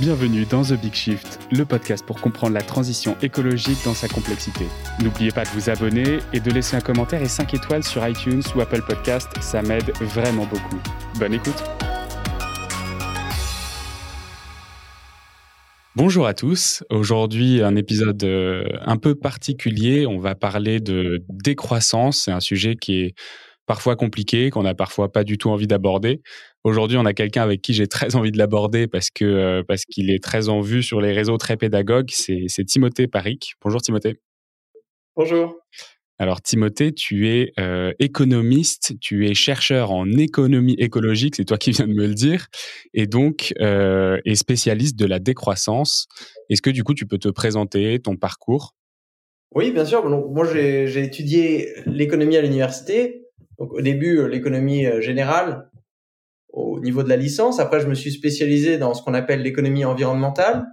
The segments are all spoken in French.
Bienvenue dans The Big Shift, le podcast pour comprendre la transition écologique dans sa complexité. N'oubliez pas de vous abonner et de laisser un commentaire et 5 étoiles sur iTunes ou Apple Podcast, ça m'aide vraiment beaucoup. Bonne écoute Bonjour à tous. Aujourd'hui, un épisode euh, un peu particulier. On va parler de décroissance. C'est un sujet qui est parfois compliqué, qu'on n'a parfois pas du tout envie d'aborder. Aujourd'hui, on a quelqu'un avec qui j'ai très envie de l'aborder parce que euh, parce qu'il est très en vue sur les réseaux, très pédagogue. C'est Timothée Paric. Bonjour Timothée. Bonjour. Alors Timothée, tu es euh, économiste, tu es chercheur en économie écologique, c'est toi qui viens de me le dire, et donc euh, et spécialiste de la décroissance. Est-ce que du coup tu peux te présenter ton parcours? Oui, bien sûr. Donc, moi, j'ai étudié l'économie à l'université donc au début, euh, l'économie euh, générale au niveau de la licence. Après, je me suis spécialisé dans ce qu'on appelle l'économie environnementale,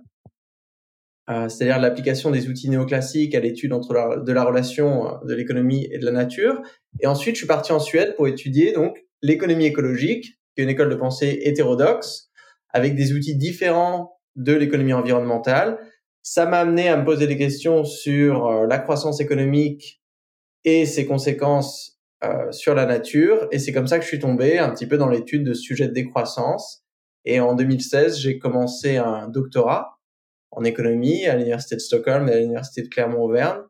euh, c'est-à-dire l'application des outils néoclassiques à l'étude entre de la relation de l'économie et de la nature. Et ensuite, je suis parti en Suède pour étudier donc l'économie écologique, qui est une école de pensée hétérodoxe, avec des outils différents de l'économie environnementale. Ça m'a amené à me poser des questions sur la croissance économique et ses conséquences euh, sur la nature. Et c'est comme ça que je suis tombé un petit peu dans l'étude de sujets de décroissance. Et en 2016, j'ai commencé un doctorat en économie à l'université de Stockholm et à l'université de Clermont-Auvergne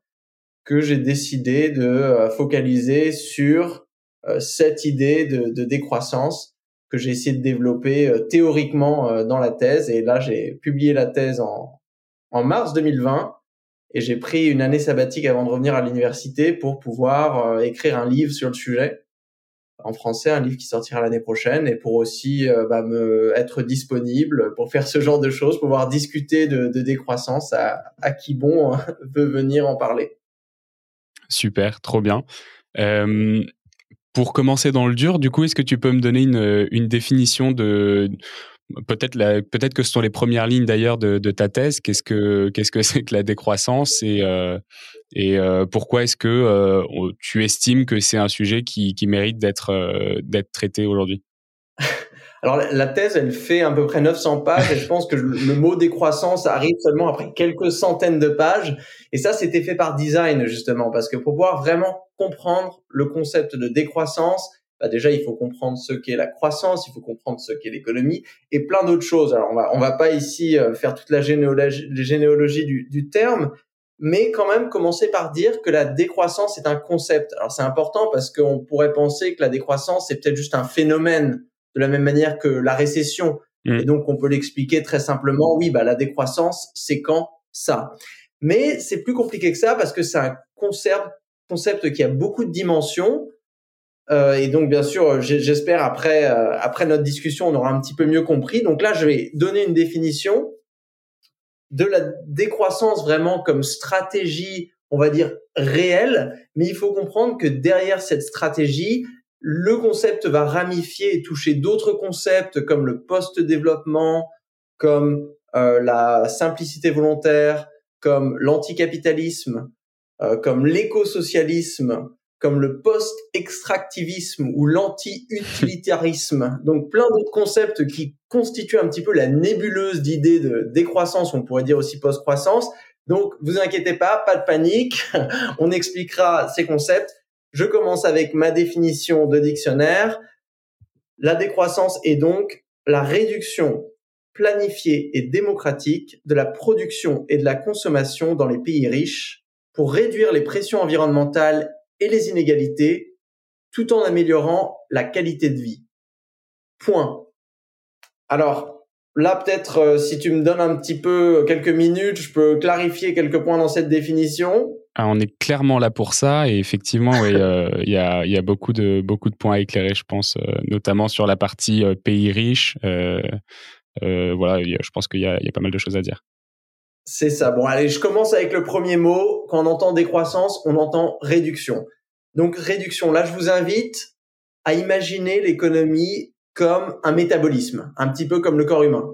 que j'ai décidé de euh, focaliser sur euh, cette idée de, décroissance que j'ai essayé de développer théoriquement dans la thèse. Et là, j'ai publié la thèse en mars 2020 et j'ai pris une année sabbatique avant de revenir à l'université pour pouvoir euh, écrire un livre sur le sujet en français, un livre qui sortira l'année prochaine, et pour aussi euh, bah, me être disponible pour faire ce genre de choses, pouvoir discuter de, décroissance à, qui bon veut venir en parler. Super, trop bien. Pour commencer dans le dur, du coup, est-ce que tu peux me donner une définition de Peut-être que ce sont les premières lignes d'ailleurs de, ta thèse. Qu'est-ce que c'est que la décroissance et euh, euh, pourquoi est-ce que euh, tu estimes que c'est un sujet qui, mérite d'être d'être traité aujourd'hui? Alors la thèse, elle fait à peu près 900 pages et je pense que le mot décroissance arrive seulement après quelques centaines de pages. Et ça, c'était fait par design justement parce que pour pouvoir vraiment comprendre le concept de décroissance, bah déjà il faut comprendre ce qu'est la croissance, il faut comprendre ce qu'est l'économie et plein d'autres choses. Alors on va on va pas ici euh, faire toute la généalogie, du, du terme, mais quand même commencer par dire que la décroissance est un concept. Alors c'est important parce qu'on pourrait penser que la décroissance c'est peut-être juste un phénomène de la même manière que la récession. Mmh. Et donc on peut l'expliquer très simplement. Oui, bah la décroissance c'est quand ça. Mais c'est plus compliqué que ça parce que c'est un concept concept qui a beaucoup de dimensions euh, et donc, bien sûr, j'espère après euh, après notre discussion, on aura un petit peu mieux compris. Donc là, je vais donner une définition de la décroissance vraiment comme stratégie, on va dire réelle. Mais il faut comprendre que derrière cette stratégie, le concept va ramifier et toucher d'autres concepts comme le post-développement, comme euh, la simplicité volontaire, comme l'anticapitalisme, euh, comme l'écosocialisme, comme le post-extractivisme ou l'anti-utilitarisme. Donc plein d'autres concepts qui constituent un petit peu la nébuleuse d'idées de décroissance, on pourrait dire aussi post-croissance. Donc vous inquiétez pas, pas de panique, on expliquera ces concepts. Je commence avec ma définition de dictionnaire. La décroissance est donc la réduction planifiée et démocratique de la production et de la consommation dans les pays riches pour réduire les pressions environnementales et les inégalités tout en améliorant la qualité de vie. Point. Alors, là, peut-être, euh, si tu me donnes un petit peu quelques minutes, je peux clarifier quelques points dans cette définition. Ah, on est clairement là pour ça et effectivement, euh, il y, a, y, a, beaucoup de beaucoup de points à éclairer, je pense, euh, notamment sur la partie pays riches. voilà, je pense qu'il y a pas mal de choses à dire. C'est ça. Bon, allez, je commence avec le premier mot. Quand on entend décroissance, on entend réduction. Donc réduction, là, je vous invite à imaginer l'économie comme un métabolisme, un petit peu comme le corps humain.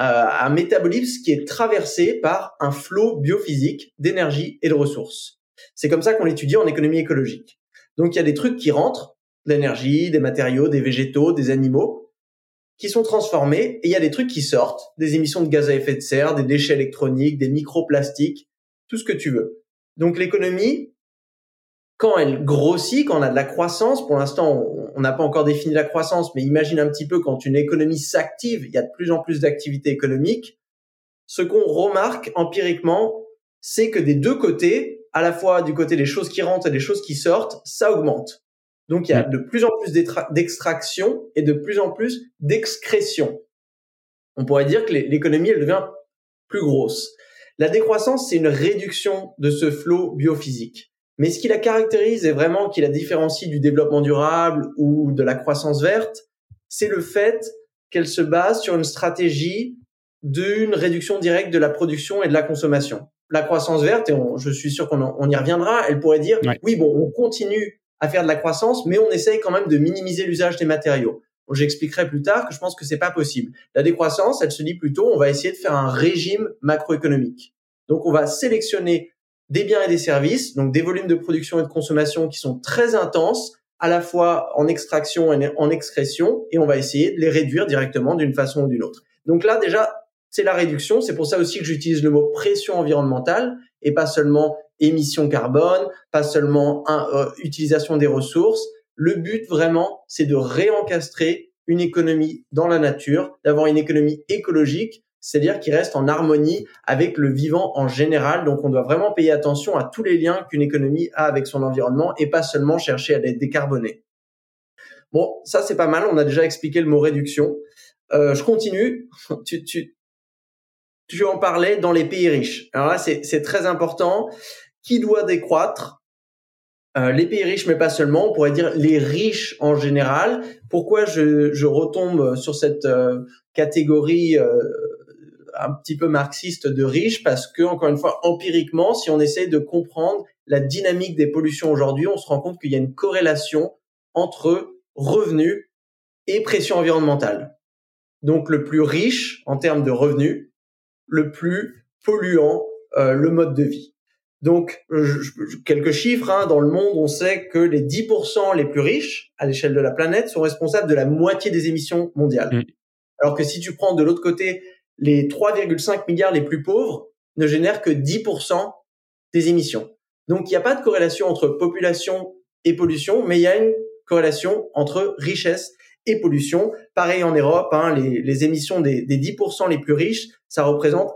Euh, un métabolisme qui est traversé par un flot biophysique d'énergie et de ressources. C'est comme ça qu'on l'étudie en économie écologique. Donc il y a des trucs qui rentrent, l'énergie, des matériaux, des végétaux, des animaux, qui sont transformés et il y a des trucs qui sortent, des émissions de gaz à effet de serre, des déchets électroniques, des microplastiques, tout ce que tu veux. Donc l'économie, quand elle grossit, quand on a de la croissance, pour l'instant on n'a pas encore défini la croissance, mais imagine un petit peu quand une économie s'active, il y a de plus en plus d'activités économiques, ce qu'on remarque empiriquement, c'est que des deux côtés, à la fois du côté des choses qui rentrent et des choses qui sortent, ça augmente. Donc il y a de plus en plus d'extraction et de plus en plus d'excrétion. On pourrait dire que l'économie, elle devient plus grosse. La décroissance, c'est une réduction de ce flot biophysique. Mais ce qui la caractérise et vraiment qui la différencie du développement durable ou de la croissance verte, c'est le fait qu'elle se base sur une stratégie d'une réduction directe de la production et de la consommation. La croissance verte, et je suis sûr qu'on y reviendra, elle pourrait dire, oui, bon, on continue à faire de la croissance, mais on essaye quand même de minimiser l'usage des matériaux. J'expliquerai plus tard que je pense que c'est pas possible. La décroissance, elle se dit plutôt, on va essayer de faire un régime macroéconomique. Donc, on va sélectionner des biens et des services, donc des volumes de production et de consommation qui sont très intenses, à la fois en extraction et en excrétion, et on va essayer de les réduire directement d'une façon ou d'une autre. Donc là, déjà, c'est la réduction. C'est pour ça aussi que j'utilise le mot pression environnementale et pas seulement émission carbone, pas seulement euh, utilisation des ressources. Le but vraiment, c'est de réencastrer une économie dans la nature, d'avoir une économie écologique, c'est-à-dire qui reste en harmonie avec le vivant en général. Donc on doit vraiment payer attention à tous les liens qu'une économie a avec son environnement et pas seulement chercher à les décarboner. Bon, ça c'est pas mal, on a déjà expliqué le mot réduction. Euh, je continue. tu, tu, tu en parlais dans les pays riches. Alors là, c'est très important. Qui doit décroître euh, les pays riches, mais pas seulement, on pourrait dire les riches en général. Pourquoi je, retombe sur cette euh, catégorie euh, un petit peu marxiste de riches? Parce que, encore une fois, empiriquement, si on essaie de comprendre la dynamique des pollutions aujourd'hui, on se rend compte qu'il y a une corrélation entre revenus et pression environnementale. Donc, le plus riche en termes de revenus, le plus polluant le mode de vie. Donc, quelques chiffres, hein, dans le monde, on sait que les 10% les plus riches à l'échelle de la planète sont responsables de la moitié des émissions mondiales. Mm. Alors que si tu prends de l'autre côté, les 3,5 milliards les plus pauvres ne génèrent que 10% des émissions. Donc, il n'y a pas de corrélation entre population et pollution, mais il y a une corrélation entre richesse et pollution. Pareil en Europe, hein, les, les, émissions des, des 10% les plus riches, ça représente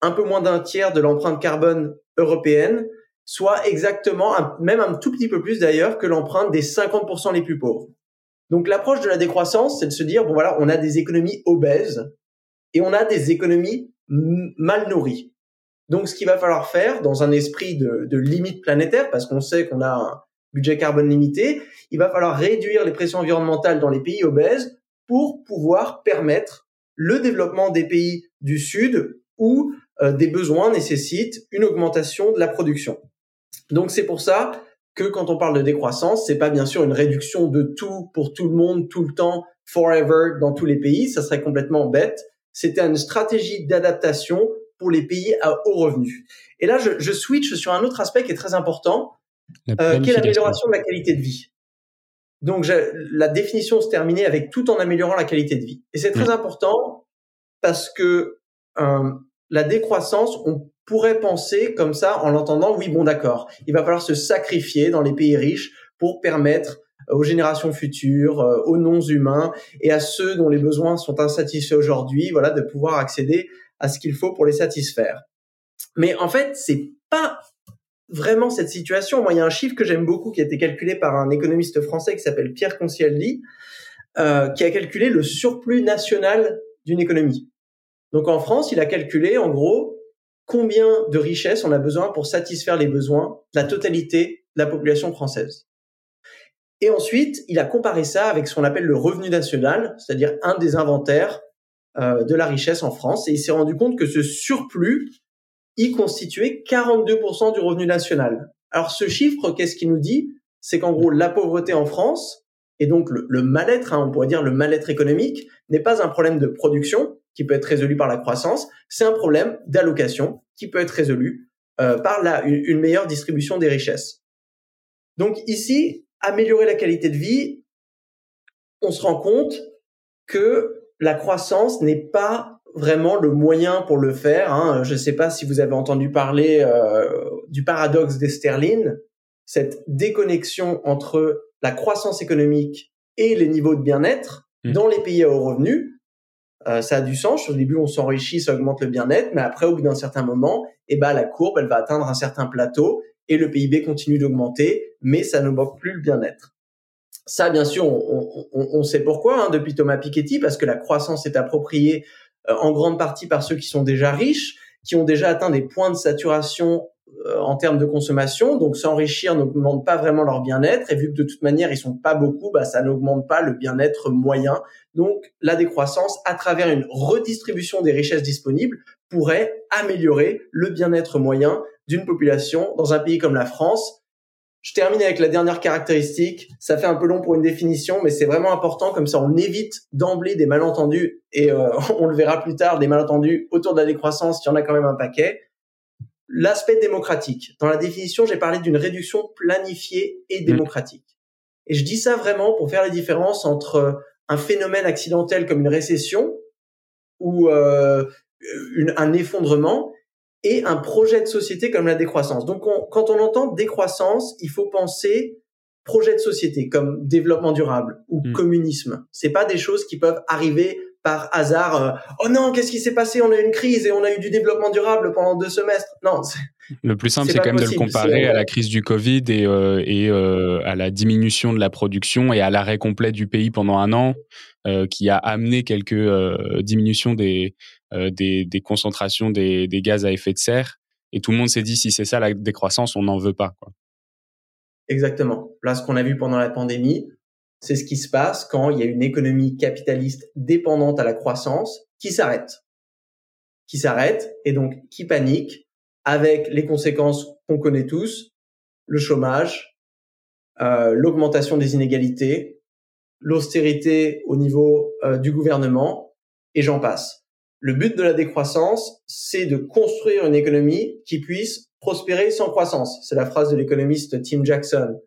un peu moins d'un tiers de l'empreinte carbone européenne, soit exactement, même un tout petit peu plus d'ailleurs, que l'empreinte des 50% les plus pauvres. Donc l'approche de la décroissance, c'est de se dire, bon voilà, on a des économies obèses et on a des économies mal nourries. Donc ce qu'il va falloir faire dans un esprit de, de limite planétaire, parce qu'on sait qu'on a un budget carbone limité, il va falloir réduire les pressions environnementales dans les pays obèses pour pouvoir permettre le développement des pays du Sud où euh, des besoins nécessitent une augmentation de la production. Donc c'est pour ça que quand on parle de décroissance, c'est pas bien sûr une réduction de tout pour tout le monde tout le temps forever dans tous les pays, ça serait complètement bête. C'était une stratégie d'adaptation pour les pays à haut revenu. Et là, je, je, switch sur un autre aspect qui est très important, euh, qui est l'amélioration de la qualité de vie. Donc la définition se terminait avec tout en améliorant la qualité de vie. Et c'est très important parce que euh, la décroissance, on pourrait penser comme ça en l'entendant, oui, bon d'accord, il va falloir se sacrifier dans les pays riches pour permettre aux générations futures, euh, aux non-humains et à ceux dont les besoins sont insatisfaits aujourd'hui, voilà, de pouvoir accéder à ce qu'il faut pour les satisfaire. Mais en fait, c'est pas vraiment cette situation. Moi, il y a un chiffre que j'aime beaucoup qui a été calculé par un économiste français qui s'appelle Pierre Concialdi, euh, qui a calculé le surplus national d'une économie. Donc en France, il a calculé en gros combien de richesses on a besoin pour satisfaire les besoins de la totalité de la population française. Et ensuite, il a comparé ça avec ce qu'on appelle le revenu national, c'est-à-dire un des inventaires euh, de la richesse en France, et il s'est rendu compte que ce surplus y constituait 42% du revenu national. Alors ce chiffre, qu'est-ce qu'il nous dit? C'est qu'en gros, la pauvreté en France, et donc le, mal-être, hein, on pourrait dire le mal-être économique, n'est pas un problème de production, qui peut être résolu par la croissance, c'est un problème d'allocation qui peut être résolu euh, par la, une, meilleure distribution des richesses. Donc ici, améliorer la qualité de vie, on se rend compte que la croissance n'est pas vraiment le moyen pour le faire. Hein. Je ne sais pas si vous avez entendu parler euh, du paradoxe d'Esterlin, cette déconnexion entre la croissance économique et les niveaux de bien-être mmh. dans les pays à haut revenu. Euh, ça a du sens. Au début, on s'enrichit, ça augmente le bien-être, mais après, au bout d'un certain moment, eh ben, la courbe, elle va atteindre un certain plateau et le PIB continue d'augmenter, mais ça ne manque plus le bien-être. Ça, bien sûr, on, sait pourquoi hein, depuis Thomas Piketty, parce que la croissance est appropriée euh, en grande partie par ceux qui sont déjà riches, qui ont déjà atteint des points de saturation en termes de consommation. Donc s'enrichir n'augmente pas vraiment leur bien-être et vu que de toute manière ils sont pas beaucoup, bah, ça n'augmente pas le bien-être moyen. Donc la décroissance à travers une redistribution des richesses disponibles pourrait améliorer le bien-être moyen d'une population dans un pays comme la France je termine avec la dernière caractéristique. Ça fait un peu long pour une définition, mais c'est vraiment important. Comme ça, on évite d'emblée des malentendus et euh, on le verra plus tard, des malentendus autour de la décroissance. Il y en a quand même un paquet. L'aspect démocratique. Dans la définition, j'ai parlé d'une réduction planifiée et mmh. démocratique. Et je dis ça vraiment pour faire la différence entre un phénomène accidentel comme une récession ou euh, un effondrement et un projet de société comme la décroissance. Donc, quand on entend décroissance, il faut penser projet de société comme développement durable ou hmm. communisme. C'est pas des choses qui peuvent arriver par hasard. Euh, oh non, qu'est-ce qui s'est passé? On a eu une crise et on a eu du développement durable pendant deux semestres. Non. Le plus simple, c'est quand même de le comparer à la crise du Covid et, euh, et euh, à la diminution de la production et à l'arrêt complet du pays pendant un an, qui a amené quelques diminutions des, euh, des, des, concentrations des, des, gaz à effet de serre. Et tout le monde s'est dit, si c'est ça la décroissance, on n'en veut pas. Quoi. Exactement. Là, ce qu'on a vu pendant la pandémie, c'est ce qui se passe quand il y a une économie capitaliste dépendante à la croissance qui s'arrête. Qui s'arrête et donc qui panique avec les conséquences qu'on connaît tous, le chômage, euh, l'augmentation des inégalités, l'austérité au niveau euh, du gouvernement, et j'en passe. Le but de la décroissance, c'est de construire une économie qui puisse prospérer sans croissance. C'est la phrase de l'économiste Tim Jackson.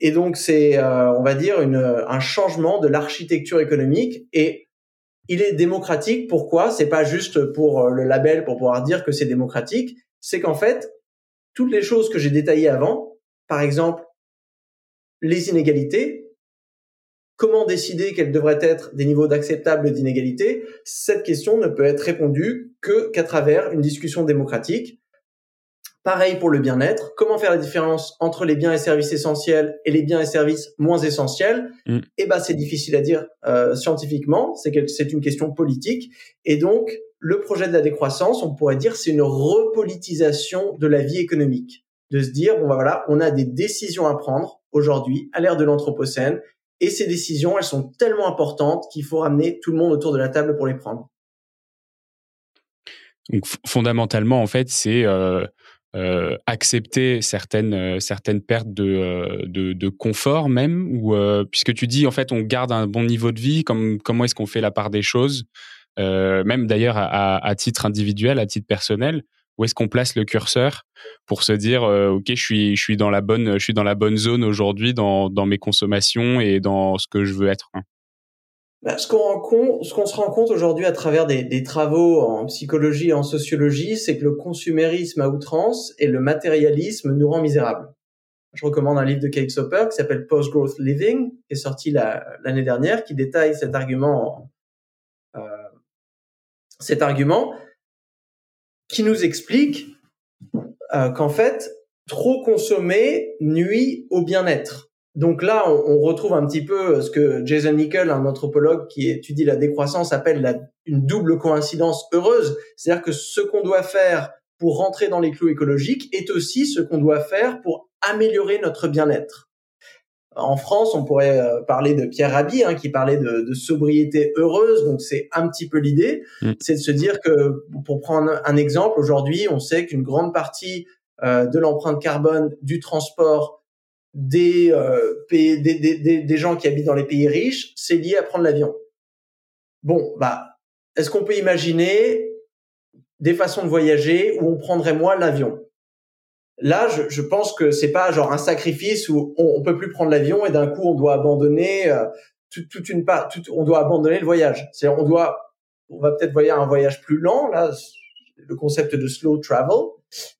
Et donc c'est, euh, on va dire, une, un changement de l'architecture économique. Et il est démocratique. Pourquoi? C'est pas juste pour euh, le label pour pouvoir dire que c'est démocratique. C'est qu'en fait, toutes les choses que j'ai détaillées avant, par exemple, les inégalités, Comment décider quels devraient être des niveaux d'acceptable d'inégalité Cette question ne peut être répondue que qu'à travers une discussion démocratique. Pareil pour le bien-être. Comment faire la différence entre les biens et services essentiels et les biens et services moins essentiels mm. Eh ben, c'est difficile à dire euh, scientifiquement. C'est c'est une question politique. Et donc, le projet de la décroissance, on pourrait dire, c'est une repolitisation de la vie économique. De se dire, bon, ben voilà, on a des décisions à prendre aujourd'hui à l'ère de l'anthropocène et ces décisions, elles sont tellement importantes qu'il faut ramener tout le monde autour de la table pour les prendre. Donc fondamentalement, en fait, c'est euh, euh, accepter certaines euh, certaines pertes de, de, de confort même, ou puisque tu dis en fait on garde un bon niveau de vie. Comme, comment est-ce qu'on fait la part des choses, même d'ailleurs à, à, titre individuel, à titre personnel où est-ce qu'on place le curseur pour se dire euh, ok je suis je suis dans la bonne je suis dans la bonne zone aujourd'hui dans, dans mes consommations et dans ce que je veux être hein? Bah, ce qu'on se rend compte aujourd'hui à travers des, des, travaux en psychologie et en sociologie, c'est que le consumérisme à outrance et le matérialisme nous rend misérables. Je recommande un livre de Kate Soper qui s'appelle Post Growth Living, qui est sorti l'année dernière, qui détaille cet argument. Euh, cet argument qui nous explique euh, qu'en fait, trop consommer nuit au bien-être. Donc là, on, retrouve un petit peu ce que Jason Nickel, un anthropologue qui étudie la décroissance, appelle la, une double coïncidence heureuse. C'est-à-dire que ce qu'on doit faire pour rentrer dans les clous écologiques est aussi ce qu'on doit faire pour améliorer notre bien-être. En France, on pourrait euh, parler de Pierre Rabhi, hein, qui parlait de, de, sobriété heureuse. Donc, c'est un petit peu l'idée, mm. c'est de se dire que, pour prendre un exemple, aujourd'hui, on sait qu'une grande partie euh, de l'empreinte carbone du transport des, euh, des, des, des, gens qui habitent dans les pays riches, c'est lié à prendre l'avion. Bon, bah, est-ce qu'on peut imaginer des façons de voyager où on prendrait moins l'avion? Là, je, je, pense que c'est pas genre un sacrifice où on, on peut plus prendre l'avion et d'un coup on doit abandonner euh, toute, une part, on doit abandonner le voyage. C'est on doit, on va peut-être voyager un voyage plus lent là, le concept de slow travel,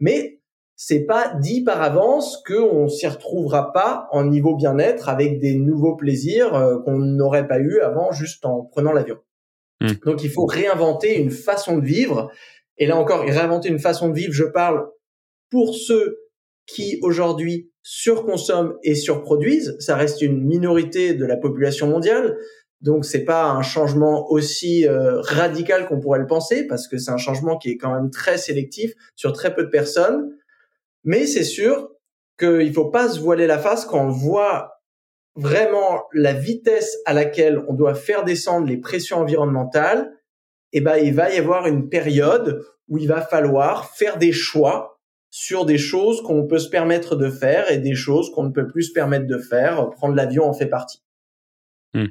mais c'est pas dit par avance qu'on s'y retrouvera pas en niveau bien-être avec des nouveaux plaisirs euh, qu'on n'aurait pas eu avant juste en prenant l'avion. Hmm. Donc il faut réinventer une façon de vivre. Et là encore, réinventer une façon de vivre, je parle pour ceux qui aujourd'hui surconsomment et surproduisent. Ça reste une minorité de la population mondiale. Donc c'est pas un changement aussi euh, radical qu'on pourrait le penser parce que c'est un changement qui est quand même très sélectif sur très peu de personnes. Mais c'est sûr qu'il faut pas se voiler la face quand on voit vraiment la vitesse à laquelle on doit faire descendre les pressions environnementales. Eh ben il va y avoir une période où il va falloir faire des choix sur des choses qu'on peut se permettre de faire et des choses qu'on ne peut plus se permettre de faire. Prendre l'avion en fait partie. Hmm.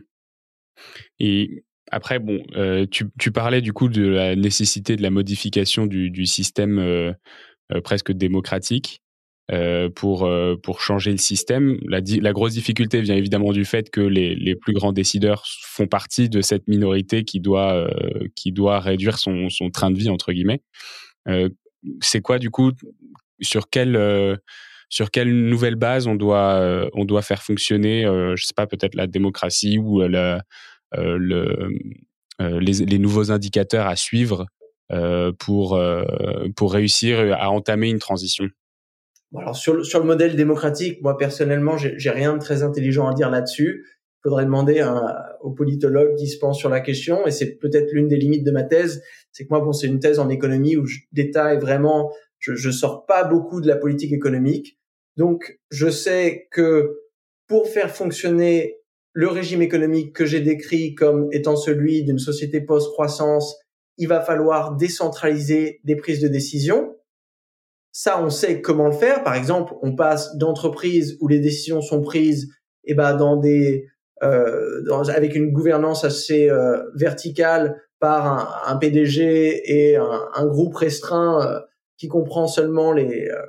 Et après, bon, euh, tu, parlais du coup de la nécessité de la modification du, système euh, presque démocratique. Euh, pour euh, pour changer le système. La, la, grosse difficulté vient évidemment du fait que les, les plus grands décideurs font partie de cette minorité qui doit euh, qui doit réduire son, son train de vie entre guillemets. c'est quoi du coup sur quelle sur quelle nouvelle base on doit on doit faire fonctionner je sais pas peut-être la démocratie ou la, le les, les nouveaux indicateurs à suivre pour pour réussir à entamer une transition alors sur le, sur le modèle démocratique, moi personnellement, j'ai rien de très intelligent à dire là-dessus. Il faudrait demander à, aux politologues qui se pensent sur la question, et c'est peut-être l'une des limites de ma thèse. C'est que moi, bon, c'est une thèse en économie où je détaille vraiment, je, je sors pas beaucoup de la politique économique. Donc, je sais que pour faire fonctionner le régime économique que j'ai décrit comme étant celui d'une société post-croissance, il va falloir décentraliser des prises de décision ça, on sait comment le faire. Par exemple, on passe d'entreprises où les décisions sont prises, et eh ben dans des euh, dans, avec une gouvernance assez euh, verticale par un, PDG et un, un groupe restreint euh, qui comprend seulement les euh,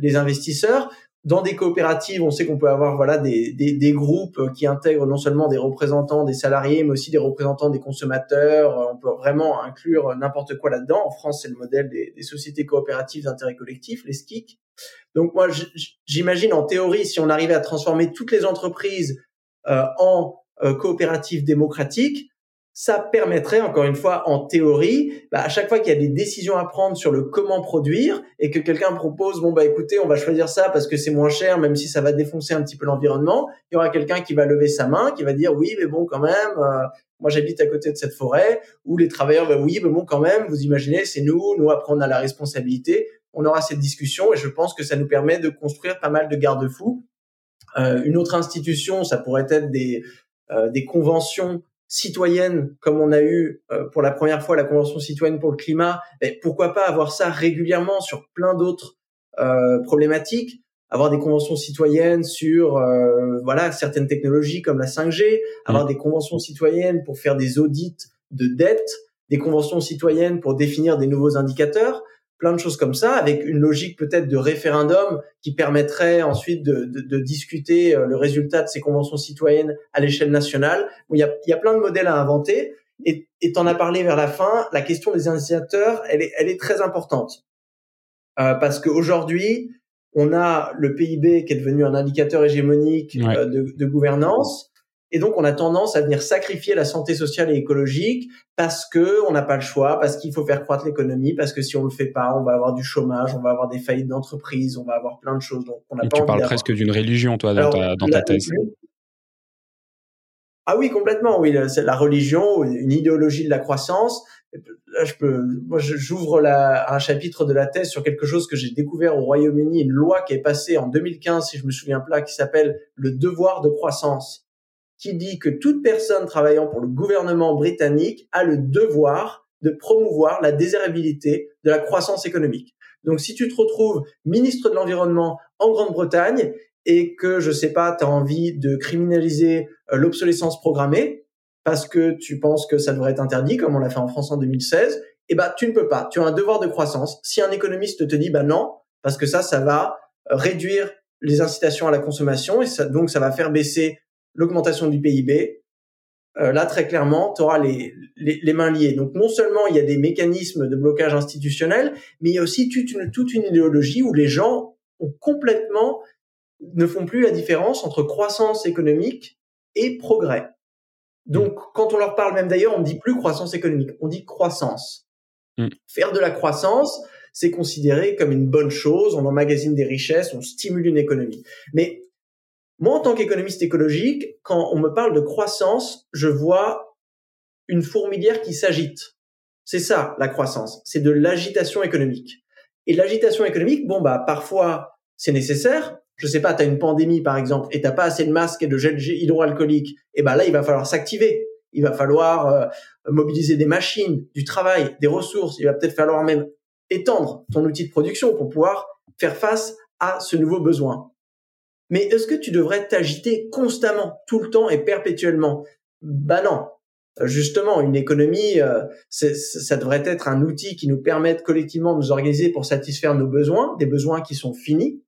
les investisseurs, dans des coopératives, on sait qu'on peut avoir voilà des, des, des, groupes qui intègrent non seulement des représentants des salariés, mais aussi des représentants des consommateurs. On peut vraiment inclure n'importe quoi là-dedans. En France, c'est le modèle des, des sociétés coopératives d'intérêt collectif, les SKIC. Donc moi, j'imagine en théorie, si on arrivait à transformer toutes les entreprises euh, en euh, coopératives démocratiques, ça permettrait, encore une fois, en théorie, bah, à chaque fois qu'il y a des décisions à prendre sur le comment produire et que quelqu'un propose, bon, bah, écoutez, on va choisir ça parce que c'est moins cher, même si ça va défoncer un petit peu l'environnement, il y aura quelqu'un qui va lever sa main, qui va dire, oui, mais bon, quand même, euh, moi, j'habite à côté de cette forêt, ou les travailleurs, bah, oui, mais bon, quand même, vous imaginez, c'est nous, nous, après, on a la responsabilité. On aura cette discussion et je pense que ça nous permet de construire pas mal de garde-fous. Euh, une autre institution, ça pourrait être des, euh, des conventions citoyenne, comme on a eu euh, pour la première fois la Convention citoyenne pour le climat, mais pourquoi pas avoir ça régulièrement sur plein d'autres euh, problématiques avoir des conventions citoyennes sur euh, voilà certaines technologies comme la 5G, avoir mmh. des conventions citoyennes pour faire des audits de dette, des conventions citoyennes pour définir des nouveaux indicateurs plein de choses comme ça, avec une logique peut-être de référendum qui permettrait ensuite de, de, de, discuter euh, le résultat de ces conventions citoyennes à l'échelle nationale. il, y a, il y a plein de modèles à inventer. Et tu en as parlé vers la fin, la question des indicateurs, elle est, elle est très importante. Euh, parce qu'aujourd'hui, on a le PIB qui est devenu un indicateur hégémonique euh, de, de, gouvernance. Et donc, on a tendance à venir sacrifier la santé sociale et écologique parce que on n'a pas le choix, parce qu'il faut faire croître l'économie, parce que si on le fait pas, on va avoir du chômage, on va avoir des faillites d'entreprises, on va avoir plein de choses. Donc, on n'a pas tu parles presque d'une religion, toi, dans, ta, dans ta thèse. Ah oui, complètement. Oui, c'est la religion, une idéologie de la croissance. Là, je peux, moi, j'ouvre un chapitre de la thèse sur quelque chose que j'ai découvert au Royaume-Uni, une loi qui est passée en 2015, si je me souviens pas, qui s'appelle le devoir de croissance qui dit que toute personne travaillant pour le gouvernement britannique a le devoir de promouvoir la désirabilité de la croissance économique. Donc si tu te retrouves ministre de l'environnement en Grande-Bretagne et que je sais pas, tu as envie de criminaliser euh, l'obsolescence programmée parce que tu penses que ça devrait être interdit comme on l'a fait en France en 2016, eh ben tu ne peux pas. Tu as un devoir de croissance. Si un économiste te dit bah non parce que ça ça va réduire les incitations à la consommation et ça, donc ça va faire baisser l'augmentation du PIB, euh, là très clairement, tu auras les, les, mains liées. Donc non seulement il y a des mécanismes de blocage institutionnel, mais il y a aussi toute une, toute une idéologie où les gens ont complètement ne font plus la différence entre croissance économique et progrès. Donc quand on leur parle même d'ailleurs, on ne dit plus croissance économique, on dit croissance. Mm. Faire de la croissance, c'est considéré comme une bonne chose, on emmagasine des richesses, on stimule une économie. Mais moi, en tant qu'économiste écologique, quand on me parle de croissance, je vois une fourmilière qui s'agite. C'est ça, la croissance. C'est de l'agitation économique. Et l'agitation économique, bon, bah, parfois, c'est nécessaire. Je sais pas, tu as une pandémie, par exemple, et t'as pas assez de masques et de gel hydroalcoolique. Et ben là, il va falloir s'activer. Il va falloir euh, mobiliser des machines, du travail, des ressources. Il va peut-être falloir même étendre ton outil de production pour pouvoir faire face à ce nouveau besoin. Mais est-ce que tu devrais t'agiter constamment, tout le temps et perpétuellement? Bah non. Justement, une économie, euh, ça devrait être un outil qui nous permette collectivement de nous organiser pour satisfaire nos besoins, des besoins qui sont finis.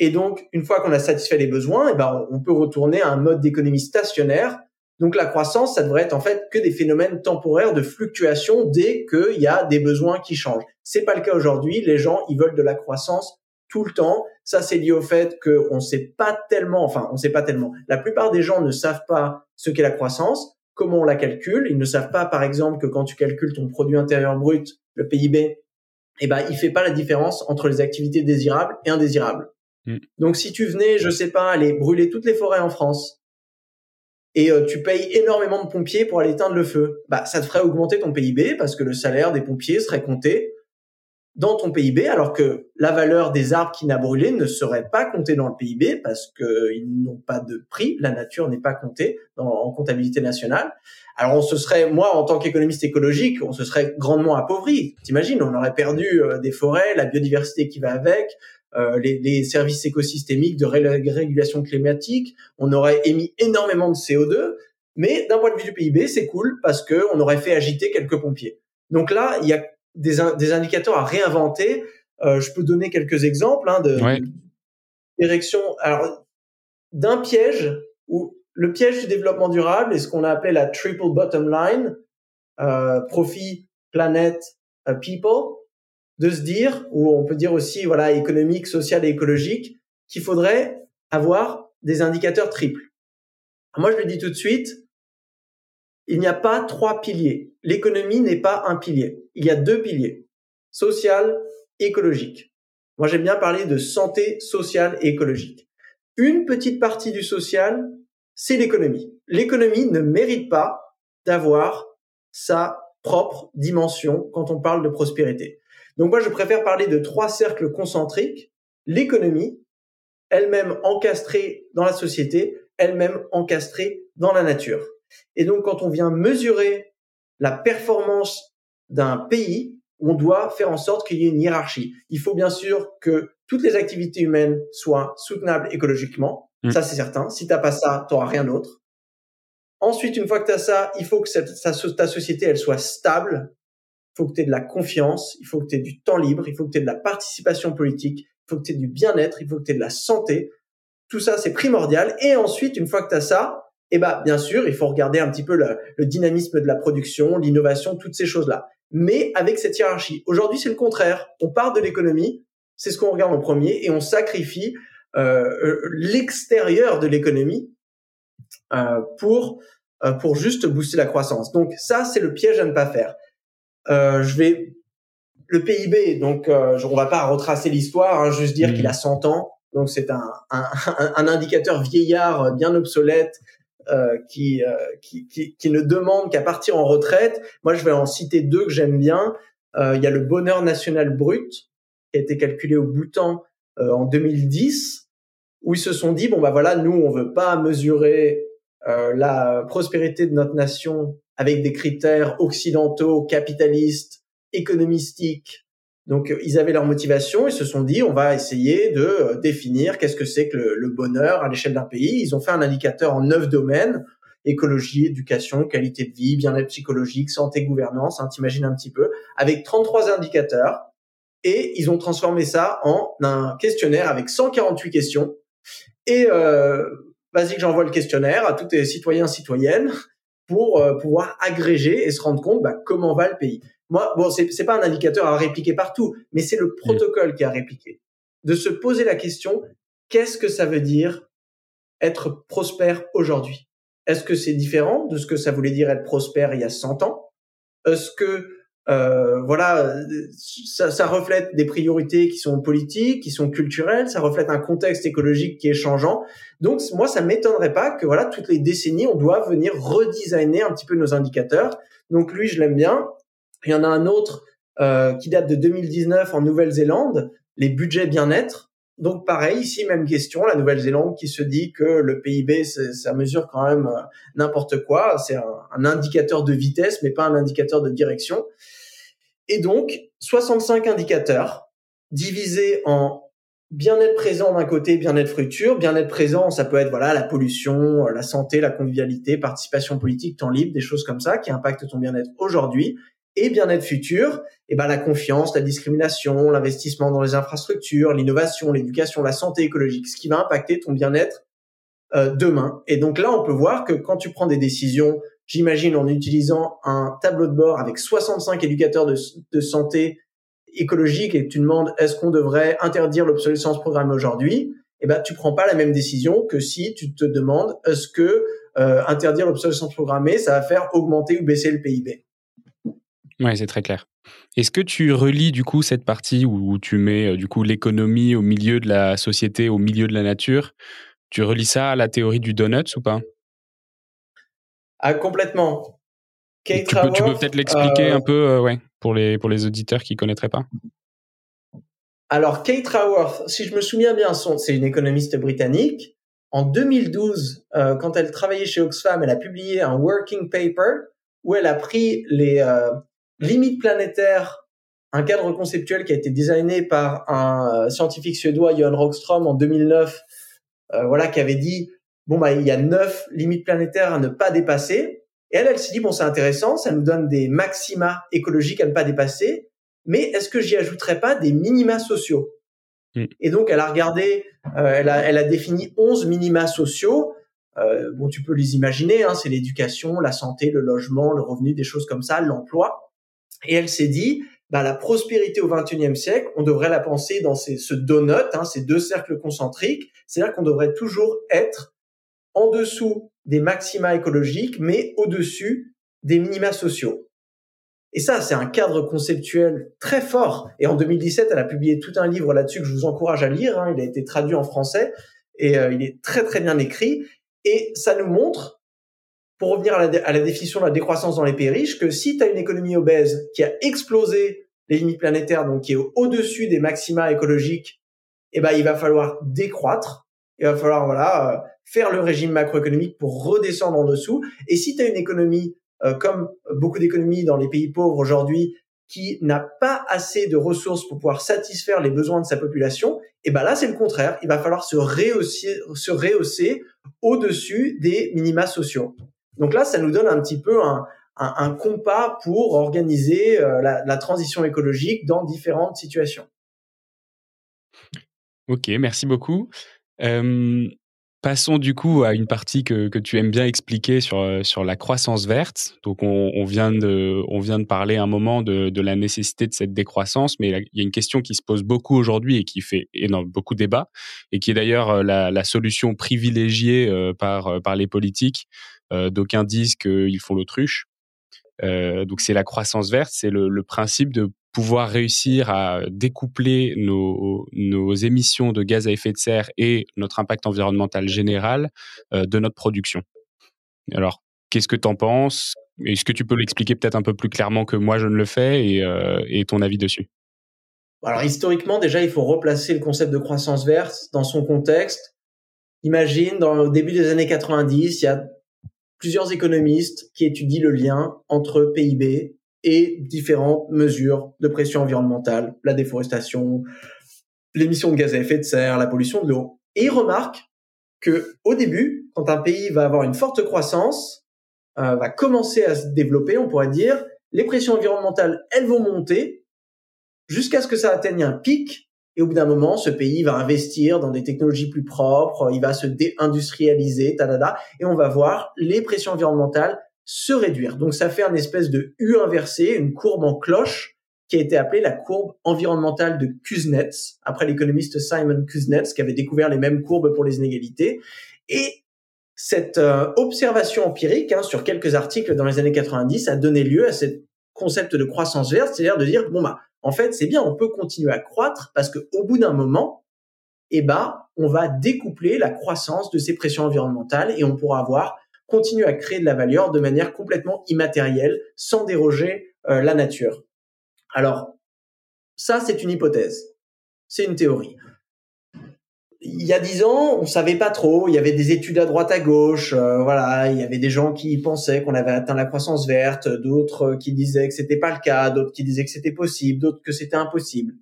Et donc, une fois qu'on a satisfait les besoins, eh ben, on peut retourner à un mode d'économie stationnaire. Donc, la croissance, ça devrait être en fait que des phénomènes temporaires de fluctuation dès qu'il y a des besoins qui changent. C'est pas le cas aujourd'hui. Les gens, ils veulent de la croissance tout le temps. Ça, c'est lié au fait qu'on ne sait pas tellement, enfin, on sait pas tellement. La plupart des gens ne savent pas ce qu'est la croissance, comment on la calcule. Ils ne savent pas, par exemple, que quand tu calcules ton produit intérieur brut, le PIB, eh ben, il fait pas la différence entre les activités désirables et indésirables. Mm. Donc, si tu venais, je sais pas, aller brûler toutes les forêts en France, et euh, tu payes énormément de pompiers pour aller éteindre le feu, bah, ça te ferait augmenter ton PIB parce que le salaire des pompiers serait compté dans ton PIB, alors que la valeur des arbres qui n'a brûlé ne serait pas comptée dans le PIB parce qu'ils n'ont pas de prix, la nature n'est pas comptée en comptabilité nationale. Alors on se serait, moi en tant qu'économiste écologique, on se serait grandement appauvri. T'imagines, on aurait perdu euh, des forêts, la biodiversité qui va avec, euh, les, les, services écosystémiques de régulation climatique, on aurait émis énormément de CO2, mais d'un point de vue du PIB, c'est cool parce que on aurait fait agiter quelques pompiers. Donc là, il y a des, des indicateurs à réinventer. Euh, je peux donner quelques exemples hein, de direction. Alors, d'un piège où le piège du développement durable est ce qu'on a appelé la triple bottom line, euh, profit, planète, euh, people, de se dire, ou on peut dire aussi voilà économique, social et écologique, qu'il faudrait avoir des indicateurs triples. Moi, je le dis tout de suite, il n'y a pas trois piliers. L'économie n'est pas un pilier. Il y a deux piliers. Social, écologique. Moi, j'aime bien parler de santé sociale et écologique. Une petite partie du social, c'est l'économie. L'économie ne mérite pas d'avoir sa propre dimension quand on parle de prospérité. Donc moi, je préfère parler de trois cercles concentriques. L'économie, elle-même encastrée dans la société, elle-même encastrée dans la nature. Et donc, quand on vient mesurer la performance d'un pays, on doit faire en sorte qu'il y ait une hiérarchie. Il faut bien sûr que toutes les activités humaines soient soutenables écologiquement. Mm. Ça, c'est certain. Si t'as pas ça, t'auras rien d'autre. Ensuite, une fois que tu as ça, il faut que cette, ta société, elle soit stable. Il faut que tu aies de la confiance, il faut que tu aies du temps libre, il faut que tu aies de la participation politique, il faut que tu aies du bien-être, il faut que tu aies de la santé. Tout ça, c'est primordial. Et ensuite, une fois que tu as ça, eh ben, bien sûr, il faut regarder un petit peu le, dynamisme de la production, l'innovation, toutes ces choses-là. Mais avec cette hiérarchie. Aujourd'hui, c'est le contraire. On part de l'économie, c'est ce qu'on regarde en premier, et on sacrifie euh, euh, l'extérieur de l'économie euh, pour pour juste booster la croissance. Donc ça, c'est le piège à ne pas faire. je vais le PIB. Donc, on va pas retracer l'histoire, hein, juste dire mmh. qu'il a 100 ans. Donc c'est un, un, un, indicateur vieillard bien obsolète euh, qui, euh, qui, qui, qui, ne demandent qu'à partir en retraite. Moi, je vais en citer deux que j'aime bien. Euh, il y a le bonheur national brut qui a été calculé au Bhoutan en 2010, où ils se sont dit bon bah voilà, nous on veut pas mesurer la prospérité de notre nation avec des critères occidentaux, capitalistes, économistiques, donc euh, ils avaient leur motivation, ils se sont dit on va essayer de euh, définir qu'est-ce que c'est que le, bonheur à l'échelle d'un pays. Ils ont fait un indicateur en neuf domaines écologie, éducation, qualité de vie, bien-être psychologique, santé, gouvernance. Hein, T'imagines un petit peu avec 33 indicateurs et ils ont transformé ça en un questionnaire avec 148 questions. Et euh, vas-y que j'envoie le questionnaire à tous les citoyens citoyennes pour euh, pouvoir agréger et se rendre compte bah, comment va le pays. Moi, bon, c'est c'est pas un indicateur à répliquer partout, mais c'est le protocole qui a répliqué. De se poser la question qu'est-ce que ça veut dire être prospère aujourd'hui? Est-ce que c'est différent de ce que ça voulait dire être prospère il y a 100 ans? Est-ce que euh, voilà, ça, ça, reflète des priorités qui sont politiques, qui sont culturelles, ça reflète un contexte écologique qui est changeant? Donc moi, ça m'étonnerait pas que voilà, toutes les décennies, on doit venir redesigner un petit peu nos indicateurs. Donc lui, je l'aime bien. Il y en a un autre euh, qui date de 2019 en Nouvelle-Zélande, les budgets bien-être. Donc pareil, ici même question, la Nouvelle-Zélande qui se dit que le PIB, ça mesure quand même euh, n'importe quoi, c'est un, un, indicateur de vitesse, mais pas un indicateur de direction. Et donc 65 indicateurs divisés en bien-être présent d'un côté, bien-être futur. Bien-être présent, ça peut être voilà la pollution, la santé, la convivialité, participation politique, temps libre, des choses comme ça qui impactent ton bien-être aujourd'hui et bien-être futur, eh ben la confiance, la discrimination, l'investissement dans les infrastructures, l'innovation, l'éducation, la santé écologique, ce qui va impacter ton bien-être euh, demain. Et donc là, on peut voir que quand tu prends des décisions, j'imagine en utilisant un tableau de bord avec 65 éducateurs de, de santé écologique et tu demandes est-ce qu'on devrait interdire l'obsolescence programmée aujourd'hui, eh ben tu prends pas la même décision que si tu te demandes est-ce que euh, interdire l'obsolescence programmée, ça va faire augmenter ou baisser le PIB. Ouais, c'est très clair. Est-ce que tu relis du coup cette partie où tu mets euh, du coup l'économie au milieu de la société, au milieu de la nature? Tu relis ça à la théorie du donut ou pas? Ah complètement. tu, peux, tu peux peut-être l'expliquer euh, un peu, euh, ouais, pour les pour les auditeurs qui connaîtraient pas? Alors Kate Raworth, si je me souviens bien, c'est une économiste britannique. En 2012, quand elle travaillait chez Oxfam, elle a publié un working paper où elle a pris les limite planétaire, un cadre conceptuel qui a été designé par un euh, scientifique suédois, Johan Rockström, en 2009, euh, voilà, qui avait dit, bon, bah, il y a neuf limites planétaires à ne pas dépasser. Et elle, elle s'est dit, bon, c'est intéressant, ça nous donne des maxima écologiques à ne pas dépasser, mais est-ce que j'y ajouterais pas des minima sociaux mm. Et donc, elle a regardé, euh, elle, a, elle a défini 11 minima sociaux. Euh, bon, tu peux les imaginer, hein, c'est l'éducation, la santé, le logement, le revenu, des choses comme ça, l'emploi. Et elle s'est dit, bah, la prospérité au XXIe siècle, on devrait la penser dans ces, ce donut, hein, ces deux cercles concentriques. C'est-à-dire qu'on devrait toujours être en dessous des maxima écologiques, mais au-dessus des minima sociaux. Et ça, c'est un cadre conceptuel très fort. Et en 2017, elle a publié tout un livre là-dessus que je vous encourage à lire. Hein. Il a été traduit en français et euh, il est très très bien écrit. Et ça nous montre pour revenir à la, définition de la décroissance dans les pays riches, que si tu as une économie obèse qui a explosé les limites planétaires, donc qui est au-dessus des maxima écologiques, eh ben il va falloir décroître, il va falloir voilà euh, faire le régime macroéconomique pour redescendre en dessous. Et si tu as une économie euh, comme beaucoup d'économies dans les pays pauvres aujourd'hui qui n'a pas assez de ressources pour pouvoir satisfaire les besoins de sa population, et eh ben là c'est le contraire, il va falloir se rehausser, se rehausser au-dessus des minima sociaux. Donc là, ça nous donne un petit peu un, compas pour organiser euh, la, transition écologique dans différentes situations. Ok, merci beaucoup. passons du coup à une partie que, tu aimes bien expliquer sur, euh, sur la croissance verte. Donc on, vient de, on vient de parler un moment de, de, la nécessité de cette décroissance, mais il y a une question qui se pose beaucoup aujourd'hui et qui fait énorme, beaucoup débat, et qui est d'ailleurs euh, la, la, solution privilégiée par, par les politiques d'aucuns disent qu'ils font l'autruche. Euh, donc c'est la croissance verte, c'est le, principe de pouvoir réussir à découpler nos, émissions de gaz à effet de serre et notre impact environnemental général euh, de notre production. Alors, qu'est-ce que tu en penses? Est-ce que tu peux l'expliquer peut-être un peu plus clairement que moi je ne le fais et, euh, et ton avis dessus? Alors historiquement, déjà, il faut replacer le concept de croissance verte dans son contexte. Imagine, dans le début des années 90, il y a plusieurs économistes qui étudient le lien entre PIB et différentes mesures de pression environnementale, la déforestation, l'émission de gaz à effet de serre, la pollution de l'eau. Et ils remarquent que au début, quand un pays va avoir une forte croissance, euh, va commencer à se développer, on pourrait dire, les pressions environnementales, elles vont monter jusqu'à ce que ça atteigne un pic et au bout d'un moment, ce pays va investir dans des technologies plus propres, il va se déindustrialiser, et on va voir les pressions environnementales se réduire. Donc ça fait un espèce de U inversé, une courbe en cloche qui a été appelée la courbe environnementale de Kuznets, après l'économiste Simon Kuznets qui avait découvert les mêmes courbes pour les inégalités. Et cette euh, observation empirique hein, sur quelques articles dans les années 90 a donné lieu à ce concept de croissance verte, c'est-à-dire de dire bon bah en fait c'est bien, on peut continuer à croître parce que au bout d'un moment, eh ben on va découpler la croissance de ces pressions environnementales et on pourra avoir continuer à créer de la valeur de manière complètement immatérielle, sans déroger euh, la nature. Alors, ça, c'est une hypothèse. C'est une théorie. Il y a dix ans, on savait pas trop. Il y avait des études à droite à gauche. Euh, voilà, il y avait des gens qui pensaient qu'on avait atteint la croissance verte, d'autres qui disaient que c'était pas le cas, d'autres qui disaient que c'était possible, d'autres que c'était impossible.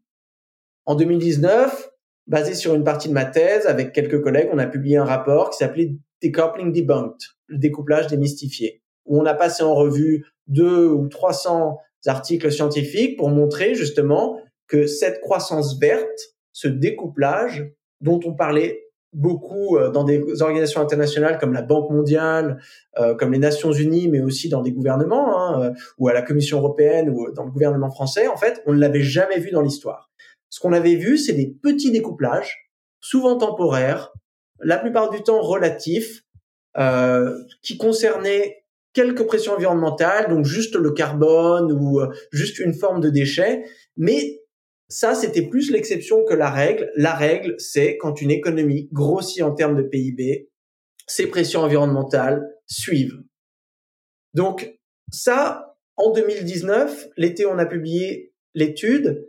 En 2019, basé sur une partie de ma thèse, avec quelques collègues, on a publié un rapport qui s'appelait Decoupling Debunked, le découplage démystifié, où on a passé en revue deux ou 300 articles scientifiques pour montrer justement que cette croissance verte, ce découplage dont on parlait beaucoup euh, dans des organisations internationales comme la Banque mondiale, euh, comme les Nations unies, mais aussi dans des gouvernements, hein, euh, ou à la Commission européenne, ou dans le gouvernement français, en fait, on ne l'avait jamais vu dans l'histoire. Ce qu'on avait vu, c'est des petits découplages, souvent temporaires, la plupart du temps relatifs, euh, qui concernaient quelques pressions environnementales, donc juste le carbone ou euh, juste une forme de déchet. Mais ça, c'était plus l'exception que la règle. La règle, c'est quand une économie grossit en termes de PIB, ces pressions environnementales suivent. Donc ça, en 2019, l'été, on a publié l'étude